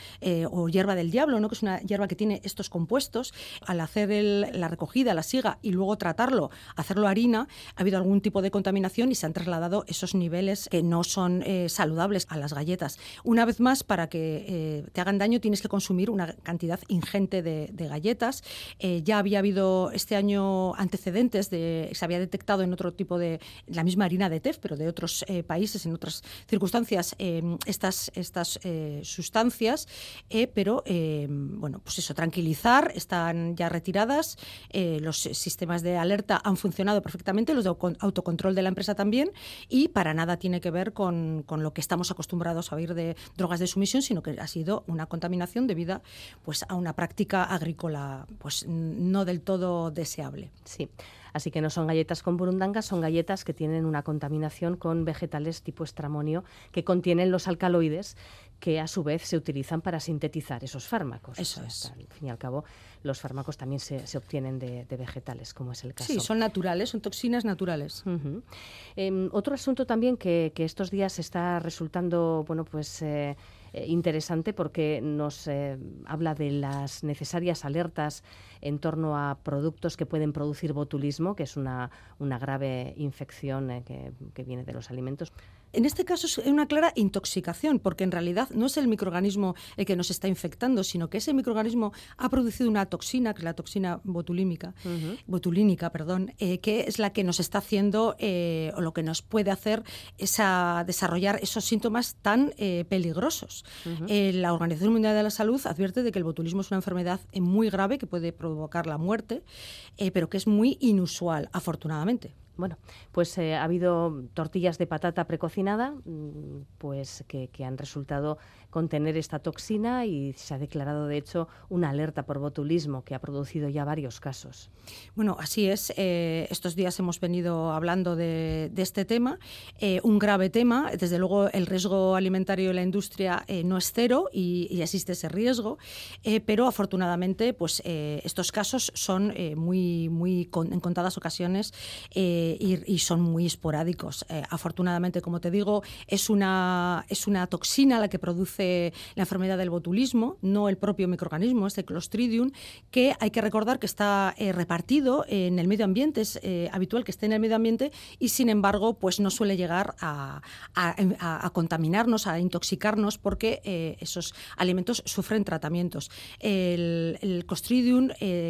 o hierba del diablo, ¿no? que es una hierba que tiene estos compuestos. Al hacer la recogida, la siga y luego tratarlo, hacerlo harina, ha habido algún tipo de contaminación y se han trasladado esos niveles que no son saludables a las galletas. Una vez más, para que te hagan daño tienes que consumir una cantidad ingente de, galletas. Eh, ya había habido este año antecedentes, de, se había detectado en otro tipo de, la misma harina de TEF, pero de otros eh, países, en otras circunstancias, eh, estas, estas sustancias, pero bueno, pues eso, tranquilizar, están ya retiradas, los sistemas de alerta han funcionado perfectamente, los de autocontrol de la empresa también, y para nada tiene que ver con, con lo que estamos acostumbrados a oír de drogas de sumisión, sino que ha sido una contaminación pues a una práctica agrícola pues no del todo deseable. Sí. Así que no son galletas con burundanga, son galletas que tienen una contaminación con vegetales tipo estramonio que contienen los alcaloides que a su vez se utilizan para sintetizar esos fármacos. Eso es. Al fin y al cabo, los fármacos también se, obtienen de, vegetales, como es el caso. Sí, son naturales, son toxinas naturales. Em, otro asunto también que, estos días está resultando, bueno, pues... Eh, interesante porque nos eh, habla de las necesarias alertas en torno a productos que pueden producir botulismo, que es una, una grave infección eh, que, que viene de los alimentos. En este caso es una clara intoxicación, porque en realidad no es el microorganismo el que nos está infectando, sino que ese microorganismo ha producido una toxina, que es la toxina botulímica, botulínica, perdón, eh, que es la que nos está haciendo eh, o lo que nos puede hacer esa, desarrollar esos síntomas tan eh, peligrosos. la Organización Mundial de la Salud advierte de que el botulismo es una enfermedad muy grave que puede provocar la muerte, pero que es muy inusual, afortunadamente. Bueno, pues eh, ha habido tortillas de patata precocinada, mm, pues que, han resultado contener esta toxina y se ha declarado, de hecho, una alerta por botulismo que ha producido ya varios casos. Bueno, así es. Eh, estos días hemos venido hablando de, este tema, eh, un grave tema. Desde luego, el riesgo alimentario de la industria no es cero y, existe ese riesgo, pero afortunadamente, pues estos casos son muy, muy en contadas ocasiones y, son muy esporádicos. afortunadamente, como te digo, es una, es una toxina la que produce la enfermedad del botulismo, no el propio microorganismo, este Clostridium, que hay que recordar que está repartido en el medio ambiente, es habitual que esté en el medio ambiente y sin embargo pues no suele llegar a, contaminarnos, a intoxicarnos porque esos alimentos sufren tratamientos. El, Clostridium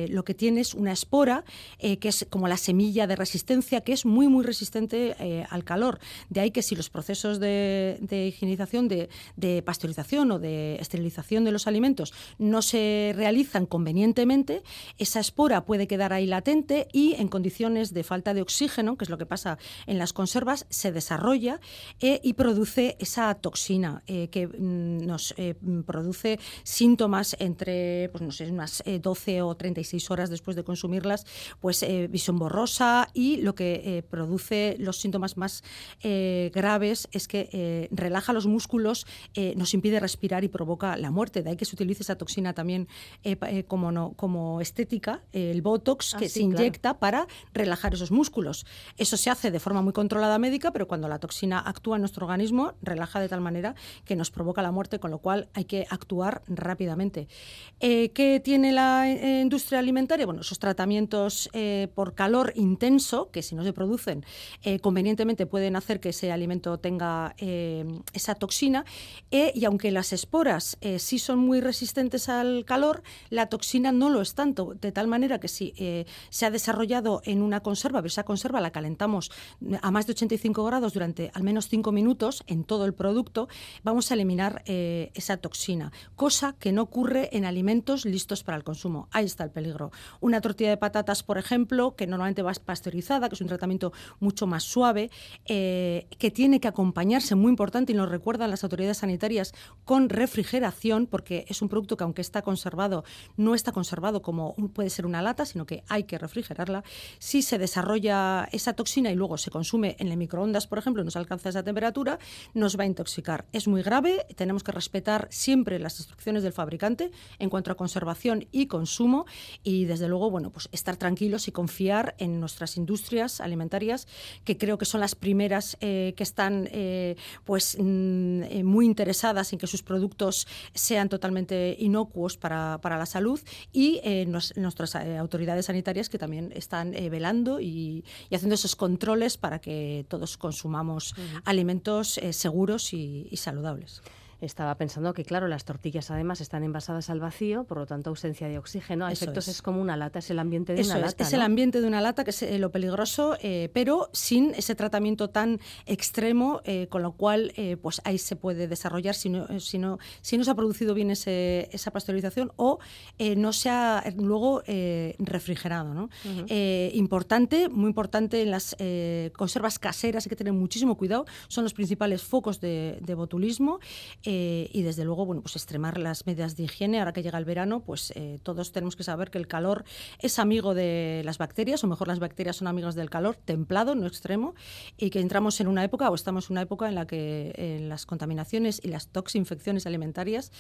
lo que tiene es una espora que es como la semilla de resistencia que es muy muy resistente al calor. De ahí que si los procesos de, higienización, de, pasteurización o de esterilización de los alimentos no se realizan convenientemente, esa espora puede quedar ahí latente y en condiciones de falta de oxígeno, que es lo que pasa en las conservas, se desarrolla eh, y produce esa toxina eh, que mm, nos eh, produce síntomas entre pues, no sé, unas 12 o 36 horas después de consumirlas, pues visión borrosa y lo que produce los síntomas más graves es que relaja los músculos, nos impide respirar y provoca la muerte. De ahí que se utilice esa toxina también como, no, como estética, el Botox, ah, que se inyecta para relajar esos músculos. Eso se hace de forma muy controlada médica, pero cuando la toxina actúa en nuestro organismo, relaja de tal manera que nos provoca la muerte, con lo cual hay que actuar rápidamente. Eh, ¿Qué tiene la eh, industria alimentaria? Bueno, esos tratamientos eh, por calor intenso, que si no se producen convenientemente pueden hacer que ese alimento tenga esa toxina, y aunque las esporas sí son muy resistentes al calor, la toxina no lo es tanto, de tal manera que si se ha desarrollado en una conserva, esa conserva la calentamos a más de 85 grados durante al menos 5 minutos en todo el producto, vamos a eliminar eh, esa toxina, cosa que no ocurre en alimentos listos para el consumo. Ahí está el peligro. Una tortilla de patatas, por ejemplo, que normalmente va pasteurizada, que es un tratamiento mucho más suave, eh, que tiene que acompañarse, muy importante, y nos recuerdan las autoridades sanitarias, con refrigeración, porque es un producto que aunque está conservado, no está conservado como puede ser una lata, sino que hay que refrigerarla. Si se desarrolla esa toxina y luego se consume en el microondas, por ejemplo, nos alcanza esa temperatura, nos va a intoxicar. Es muy grave, tenemos que respetar siempre las instrucciones del fabricante en cuanto a conservación y consumo y desde luego, bueno, pues estar tranquilos y confiar en nuestras industrias alimentarias que creo que son las primeras eh, que están eh, pues mm, eh, muy interesadas en que sus productos sean totalmente inocuos para, la salud y nuestras autoridades sanitarias que también están velando y, haciendo esos controles para que todos consumamos alimentos eh, seguros y saludables. Estaba pensando que, claro, las tortillas además están envasadas al vacío, por lo tanto ausencia de oxígeno. A efectos es. como una lata, es el ambiente de una lata. Es el ambiente de una lata, que es eh, lo peligroso, eh, pero sin ese tratamiento tan extremo, eh, con lo cual pues ahí se puede desarrollar si no, si no, si no se ha producido bien ese, esa pasteurización o no se ha luego refrigerado. ¿no? importante, muy importante en las conservas caseras, hay que tener muchísimo cuidado, son los principales focos de, de botulismo. Eh, y desde luego, bueno, pues extremar las medidas de higiene. Ahora que llega el verano, pues eh, todos tenemos que saber que el calor es amigo de las bacterias, o mejor las bacterias son amigas del calor, templado, no extremo, y que entramos en una época, o estamos en una época en la que eh, las contaminaciones y las toxinfecciones alimentarias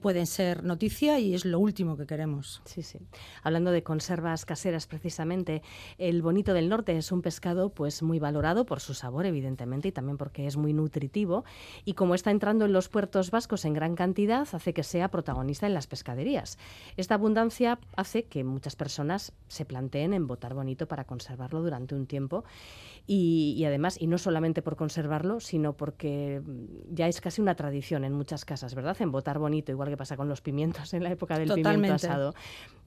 pueden ser noticia y es lo último que queremos. Sí, sí. Hablando de conservas caseras, precisamente, el bonito del norte es un pescado pues muy valorado por su sabor, evidentemente, y también porque es muy nutritivo. Y como está entrando en los puertos puertos vascos en gran cantidad hace que sea protagonista en las pescaderías. Esta abundancia hace que muchas personas se planteen en votar bonito para conservarlo durante un tiempo y, además, y no solamente por conservarlo, sino porque mm, ya es casi una tradición en muchas casas, ¿verdad? En votar bonito, igual que pasa con los pimientos en la época del pimiento asado.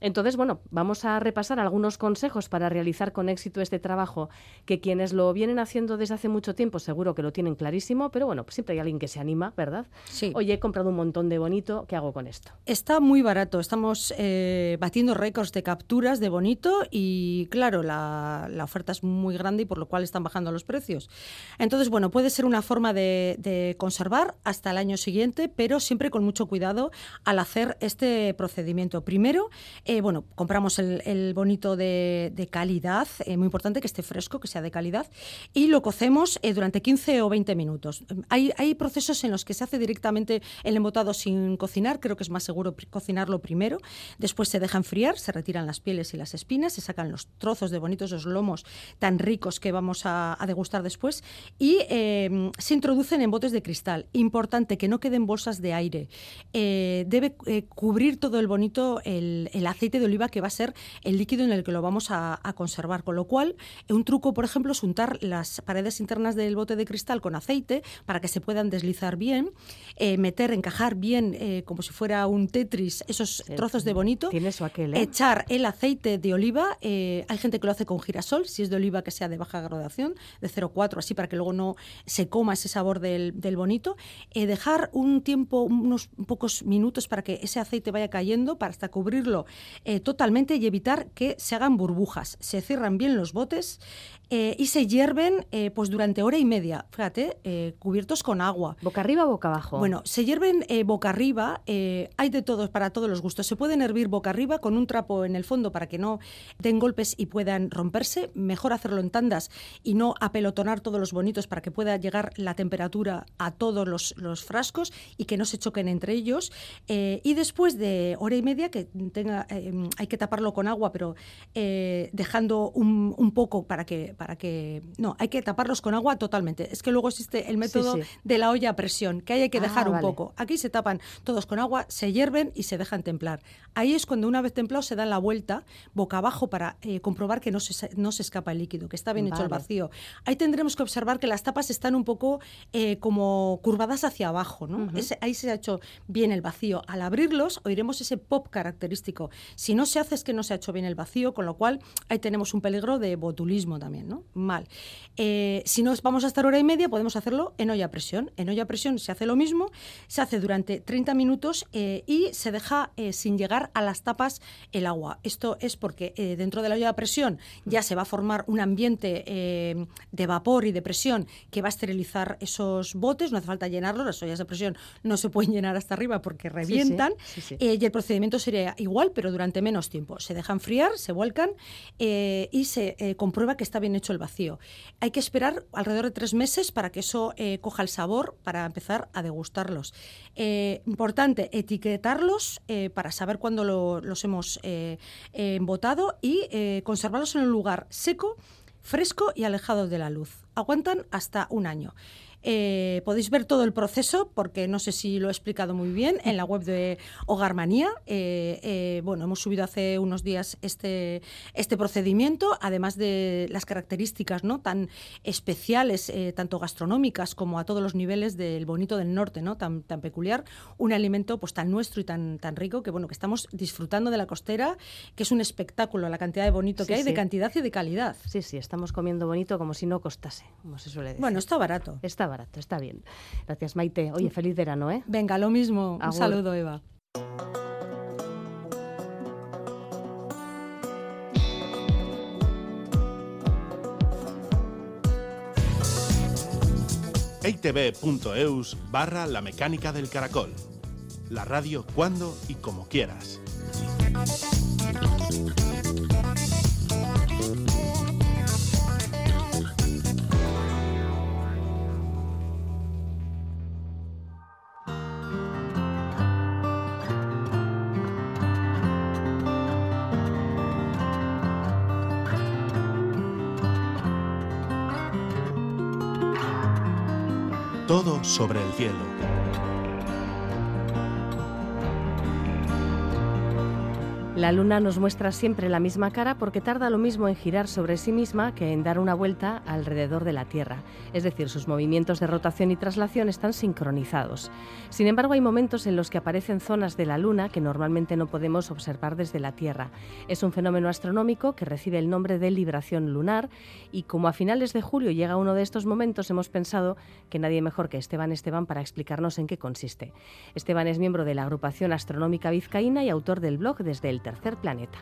Entonces, bueno, vamos a repasar algunos consejos para realizar con éxito este trabajo, que quienes lo vienen haciendo desde hace mucho tiempo seguro que lo tienen clarísimo, pero bueno, pues siempre hay alguien que se anima, ¿verdad? Sí. Oye, he comprado un montón de bonito, ¿qué hago con esto? Está muy barato, estamos eh, batiendo récords de capturas de bonito y claro, la, la oferta es muy grande y por lo cual están bajando los precios. Entonces, bueno, puede ser una forma de, conservar hasta el año siguiente, pero siempre con mucho cuidado al hacer este procedimiento. Primero, eh, bueno, compramos el, bonito de, calidad, eh, muy importante que esté fresco, que sea de calidad, y lo cocemos eh, durante 15 o 20 minutos. Hay, hay procesos en los que se hace directamente directamente el embotado sin cocinar, creo que es más seguro cocinarlo primero. Después se deja enfriar, se retiran las pieles y las espinas, se sacan los trozos de bonitos los lomos tan ricos que vamos a, degustar después y eh, se introducen en botes de cristal. Importante que no queden bolsas de aire. Eh, debe cubrir todo el bonito el, aceite de oliva que va a ser el líquido en el que lo vamos a, a conservar. Con lo cual, un truco, por ejemplo, es untar las paredes internas del bote de cristal con aceite para que se puedan deslizar bien, eh, meter, encajar bien eh, como si fuera un Tetris esos trozos de bonito, aquel, ¿eh? echar el aceite de oliva, hay gente que lo hace con girasol, si es de oliva que sea de baja graduación, de 0,4, así para que luego no se coma ese sabor del, bonito, dejar un tiempo, unos pocos minutos para que ese aceite vaya cayendo, para hasta cubrirlo totalmente y evitar que se hagan burbujas. Se cierran bien los botes eh, y se hierven eh, pues durante hora y media, fíjate, eh, cubiertos con agua. ¿Boca arriba o boca abajo? Bueno, se hierven boca arriba, hay de todos, para todos los gustos. Se pueden hervir boca arriba con un trapo en el fondo para que no den golpes y puedan romperse. Mejor hacerlo en tandas y no apelotonar todos los bonitos para que pueda llegar la temperatura a todos los, frascos y que no se choquen entre ellos. y después de hora y media, que tenga, hay que taparlo con agua, pero dejando un, un poco para que para que... No, hay que taparlos con agua totalmente. Es que luego existe el método de la olla a presión, que hay que ah, dejar un poco. Aquí se tapan todos con agua, se hierven y se dejan templar. Ahí es cuando una vez templados se dan la vuelta boca abajo para eh, comprobar que no se, no se escapa el líquido, que está bien hecho el vacío. Ahí tendremos que observar que las tapas están un poco eh, como curvadas hacia abajo. ¿no? ahí se ha hecho bien el vacío. Al abrirlos oiremos ese pop característico. Si no se hace es que no se ha hecho bien el vacío, con lo cual ahí tenemos un peligro de botulismo también. Mal. Eh, si no vamos a estar hora y media, podemos hacerlo en olla a presión. En olla a presión se hace lo mismo, se hace durante 30 minutos eh, y se deja eh, sin llegar a las tapas el agua. Esto es porque dentro de la olla a presión ya se va a formar un ambiente de vapor y de presión que va a esterilizar esos botes, no hace falta llenarlos, las ollas de presión no se pueden llenar hasta arriba porque revientan y el procedimiento sería igual, pero durante menos tiempo. Se deja enfriar, se vuelcan y se comprueba que está bien hecho el vacío. Hay que esperar alrededor de tres meses para que eso eh, coja el sabor para empezar a degustarlos. Eh, importante, etiquetarlos eh, para saber cuándo los hemos embotado y conservarlos en un lugar seco, fresco y alejado de la luz. Aguantan hasta un año. Eh, podéis ver todo el proceso, porque no sé si lo he explicado muy bien, en la web de Hogarmanía. Eh, eh, bueno, hemos subido hace unos días este, este procedimiento, además de las características ¿no? tan especiales, tanto gastronómicas como a todos los niveles del bonito del norte, ¿no? tan, tan peculiar. Un alimento pues, tan nuestro y tan, tan rico que, bueno, que estamos disfrutando de la costera, que es un espectáculo la cantidad de bonito que hay, de cantidad y de calidad. Sí, sí, estamos comiendo bonito como si no costase, como se suele decir. Bueno, está barato. Está barato está bien. Gracias, Maite. Oye, feliz verano, ¿eh? Venga, lo mismo. Un saludo, Eva. eitv.eus barra la mecánica del caracol. La radio cuando y como quieras. Sobre el cielo. La luna nos muestra siempre la misma cara porque tarda lo mismo en girar sobre sí misma que en dar una vuelta alrededor de la Tierra. Es decir, sus movimientos de rotación y traslación están sincronizados. Sin embargo, hay momentos en los que aparecen zonas de la luna que normalmente no podemos observar desde la Tierra. Es un fenómeno astronómico que recibe el nombre de libración lunar y como a finales de julio llega uno de estos momentos, hemos pensado que nadie mejor que Esteban Esteban para explicarnos en qué consiste. Esteban es miembro de la agrupación astronómica vizcaína y autor del blog desde el tercer planeta.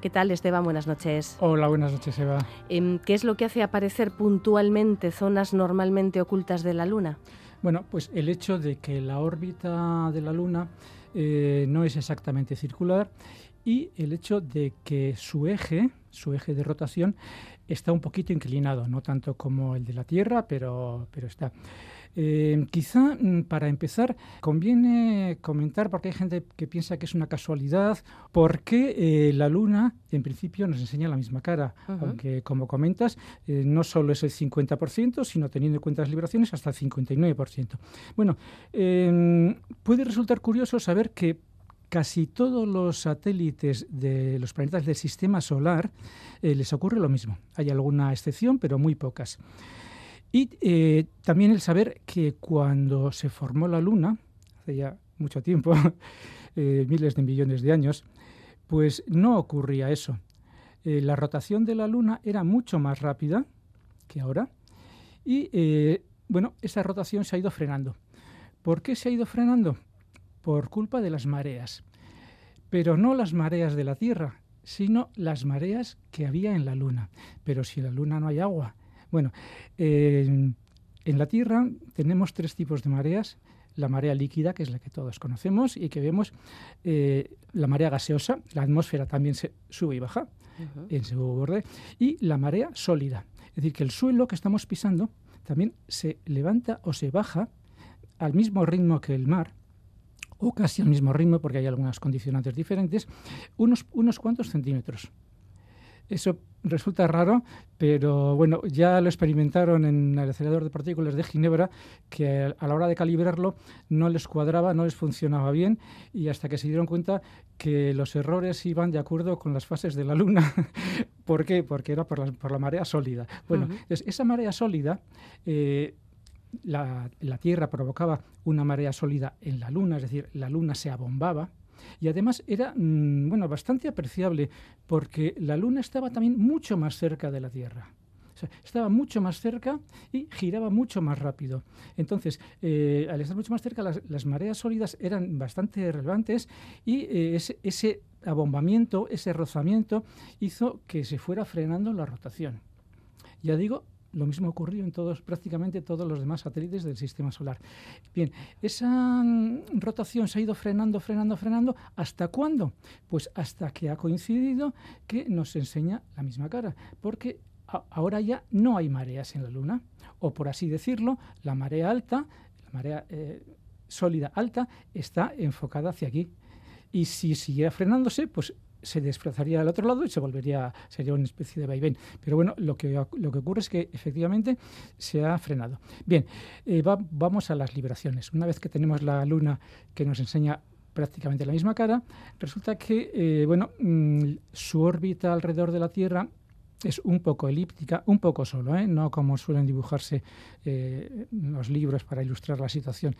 ¿Qué tal, Esteban? Buenas noches. Hola, buenas noches, Eva. Em, ¿Qué es lo que hace aparecer puntualmente zonas normalmente ocultas de la Luna? Bueno, pues el hecho de que la órbita de la Luna eh, no es exactamente circular y el hecho de que su eje, su eje de rotación, está un poquito inclinado, no tanto como el de la Tierra, pero, pero está. Eh, quizá mm, para empezar conviene comentar, porque hay gente que piensa que es una casualidad, por qué eh, la luna en principio nos enseña la misma cara, aunque como comentas, eh, no solo es el 50%, sino teniendo en cuenta las libraciones hasta el 59%. Bueno, em, puede resultar curioso saber que casi todos los satélites de los planetas del sistema solar les ocurre lo mismo. Hay alguna excepción, pero muy pocas. Y eh, también el saber que cuando se formó la Luna, hace ya mucho tiempo, eh, miles de millones de años, pues no ocurría eso. Eh, la rotación de la Luna era mucho más rápida que ahora y, bueno, esa rotación se ha ido frenando. ¿Por qué se ha ido frenando? Por culpa de las mareas. Pero no las mareas de la Tierra, sino las mareas que había en la Luna. Pero si en la Luna no hay agua, bueno, en la Tierra tenemos tres tipos de mareas. La marea líquida, que es la que todos conocemos y que vemos, eh, la marea gaseosa, la atmósfera también se sube y baja en su borde, y la marea sólida. Es decir, que el suelo que estamos pisando también se levanta o se baja al mismo ritmo que el mar, o casi al mismo ritmo, porque hay algunas condicionantes diferentes, unos, unos cuantos centímetros. Eso resulta raro, pero bueno, ya lo experimentaron en el acelerador de partículas de Ginebra, que a la hora de calibrarlo no les cuadraba, no les funcionaba bien, y hasta que se dieron cuenta que los errores iban de acuerdo con las fases de la Luna. ¿Por qué? Porque era por la, marea sólida. Bueno, esa marea sólida... Eh, la, la Tierra provocaba una marea sólida en la Luna, es decir, la Luna se abombaba, y además era mm, bueno, bastante apreciable porque la Luna estaba también mucho más cerca de la Tierra. estaba mucho más cerca y giraba mucho más rápido. Entonces, eh, al estar mucho más cerca, las, mareas sólidas eran bastante relevantes y eh, ese, ese abombamiento, ese rozamiento, hizo que se fuera frenando la rotación. Ya digo, lo mismo ocurrió en todos, prácticamente todos los demás satélites del sistema solar. Bien, esa mm, rotación se ha ido frenando, frenando, frenando. ¿Hasta cuándo? Pues hasta que ha coincidido que nos enseña la misma cara. Porque ahora ya no hay mareas en la Luna. O por así decirlo, la marea alta, la marea eh, sólida alta, está enfocada hacia aquí. Y si siguiera frenándose, pues se desplazaría al otro lado y se volvería, sería una especie de vaivén. Pero bueno, lo que, lo que ocurre es que efectivamente se ha frenado. Bien, eh, vamos a las liberaciones. Una vez que tenemos la luna que nos enseña prácticamente la misma cara, resulta que eh, bueno, mm, su órbita alrededor de la Tierra es un poco elíptica, un poco solo, ¿eh? no como suelen dibujarse eh, los libros para ilustrar la situación,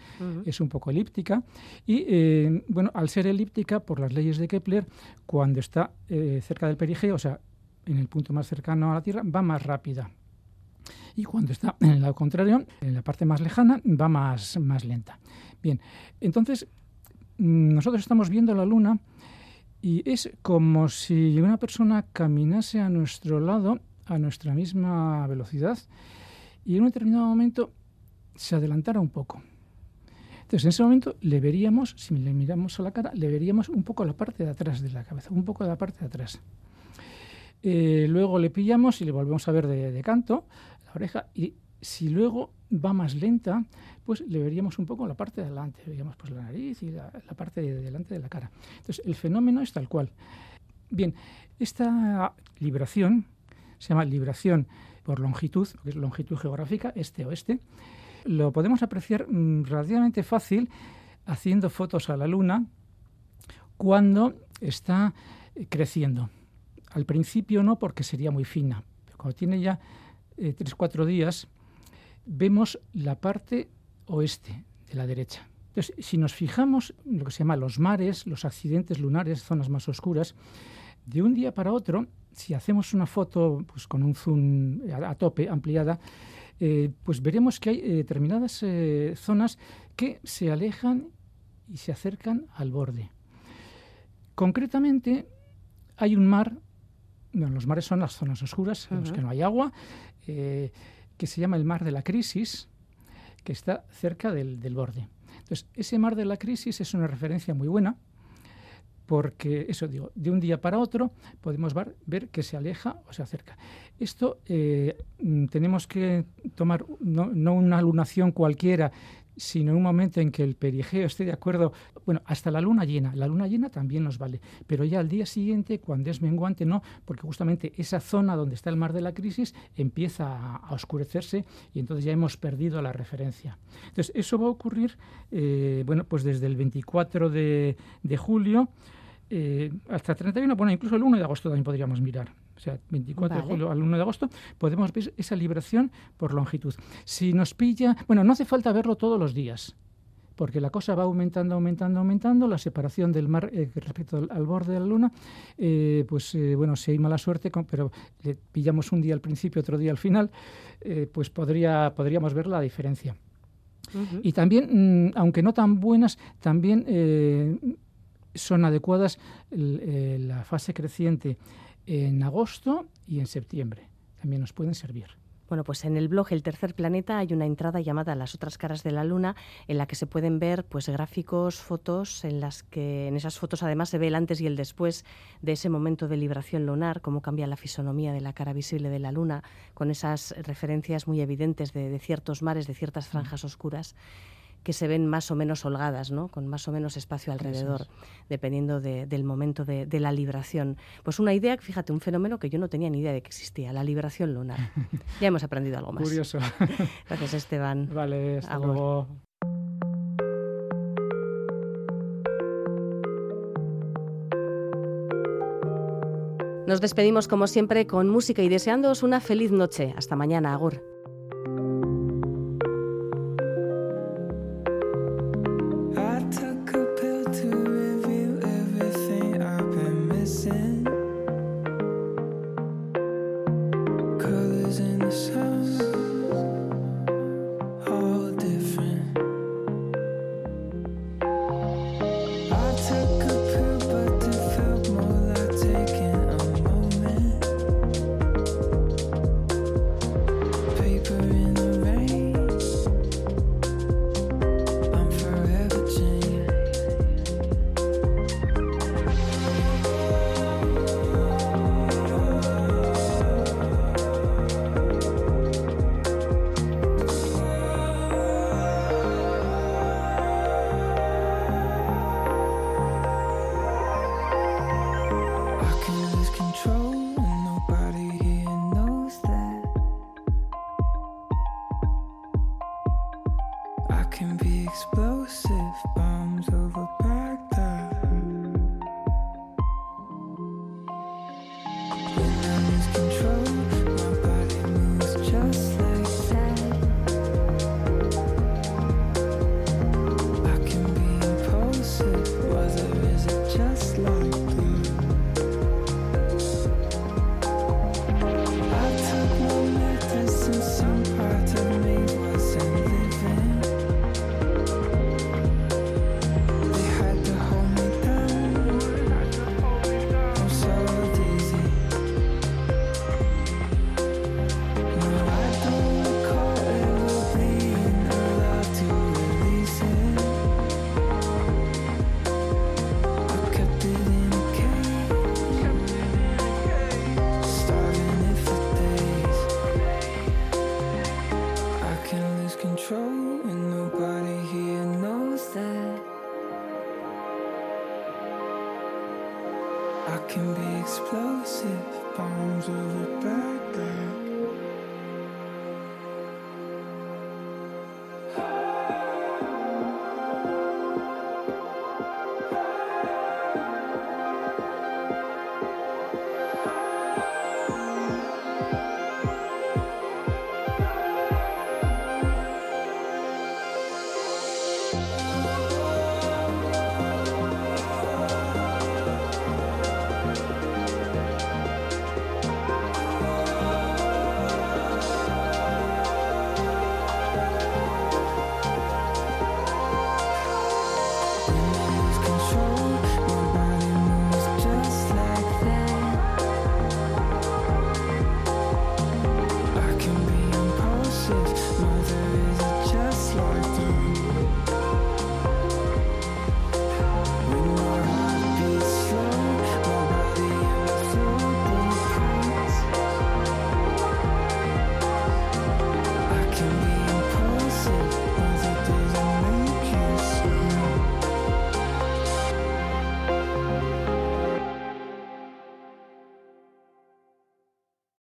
es un poco elíptica. Y eh, bueno, al ser elíptica, por las leyes de Kepler, cuando está cerca del perigeo, o sea, en el punto más cercano a la Tierra, va más rápida. Y cuando está en el lado contrario, en la parte más lejana, va más, más lenta. Bien, entonces mm, nosotros estamos viendo la Luna y es como si una persona caminase a nuestro lado a nuestra misma velocidad y en un determinado momento se adelantara un poco. Entonces, en ese momento le veríamos, si le miramos a la cara, le veríamos un poco la parte de atrás de la cabeza, un poco de la parte de atrás. Eh, luego le pillamos y le volvemos a ver de, de canto, la oreja, y si luego va más lenta, pues le veríamos un poco la parte de adelante, veríamos pues la nariz y la, parte de delante de la cara. Entonces, el fenómeno es tal cual. Bien, esta libración se llama libración por longitud, que es longitud geográfica, este-oeste. Lo podemos apreciar mm, relativamente fácil haciendo fotos a la Luna cuando está creciendo. Al principio no, porque sería muy fina, pero cuando tiene ya eh, tres, cuatro días, vemos la parte oeste de la derecha. Entonces, si nos fijamos en lo que se llama los mares, los accidentes lunares, zonas más oscuras, de un día para otro, si hacemos una foto pues, con un zoom a, tope, ampliada, eh, pues veremos que hay eh, determinadas eh, zonas que se alejan y se acercan al borde. Concretamente, hay un mar, bueno, los mares son las zonas oscuras, en las que no hay agua, que se llama el mar de la crisis, que está cerca del, borde. Entonces, ese mar de la crisis es una referencia muy buena porque eso digo, de un día para otro podemos ver, que se aleja o se acerca. Esto eh, mm, tenemos que tomar no, no una lunación cualquiera, sino un momento en que el perigeo esté de acuerdo, bueno, hasta la luna llena, la luna llena también nos vale, pero ya al día siguiente, cuando es menguante, no, porque justamente esa zona donde está el mar de la crisis empieza a, oscurecerse y entonces ya hemos perdido la referencia. Entonces, eso va a ocurrir, eh, bueno, pues desde el 24 de, julio eh, hasta el 31, bueno, incluso el 1 de agosto también podríamos mirar o sea, 24 de julio al 1 de agosto, podemos ver esa libración por longitud. Si nos pilla, bueno, no hace falta verlo todos los días, porque la cosa va aumentando, aumentando, aumentando, la separación del mar eh, respecto al, borde de la luna, eh, pues eh, bueno, si hay mala suerte, pero le pillamos un día al principio, otro día al final, pues podría, podríamos ver la diferencia. Y también, mm, aunque no tan buenas, también son adecuadas la fase creciente en agosto y en septiembre. También nos pueden servir. Bueno, pues en el blog El Tercer Planeta hay una entrada llamada Las otras caras de la luna, en la que se pueden ver pues gráficos, fotos, en las que en esas fotos además se ve el antes y el después de ese momento de libración lunar, cómo cambia la fisonomía de la cara visible de la luna, con esas referencias muy evidentes de, de ciertos mares, de ciertas franjas oscuras que se ven más o menos holgadas, ¿no? con más o menos espacio alrededor, dependiendo del momento de, la libración. Pues una idea, fíjate, un fenómeno que yo no tenía ni idea de que existía, la libración lunar. ya hemos aprendido algo más. Curioso. Gracias, Esteban. Vale, hasta luego. Nos despedimos como siempre con música y deseándoos una feliz noche. Hasta mañana, Agur. to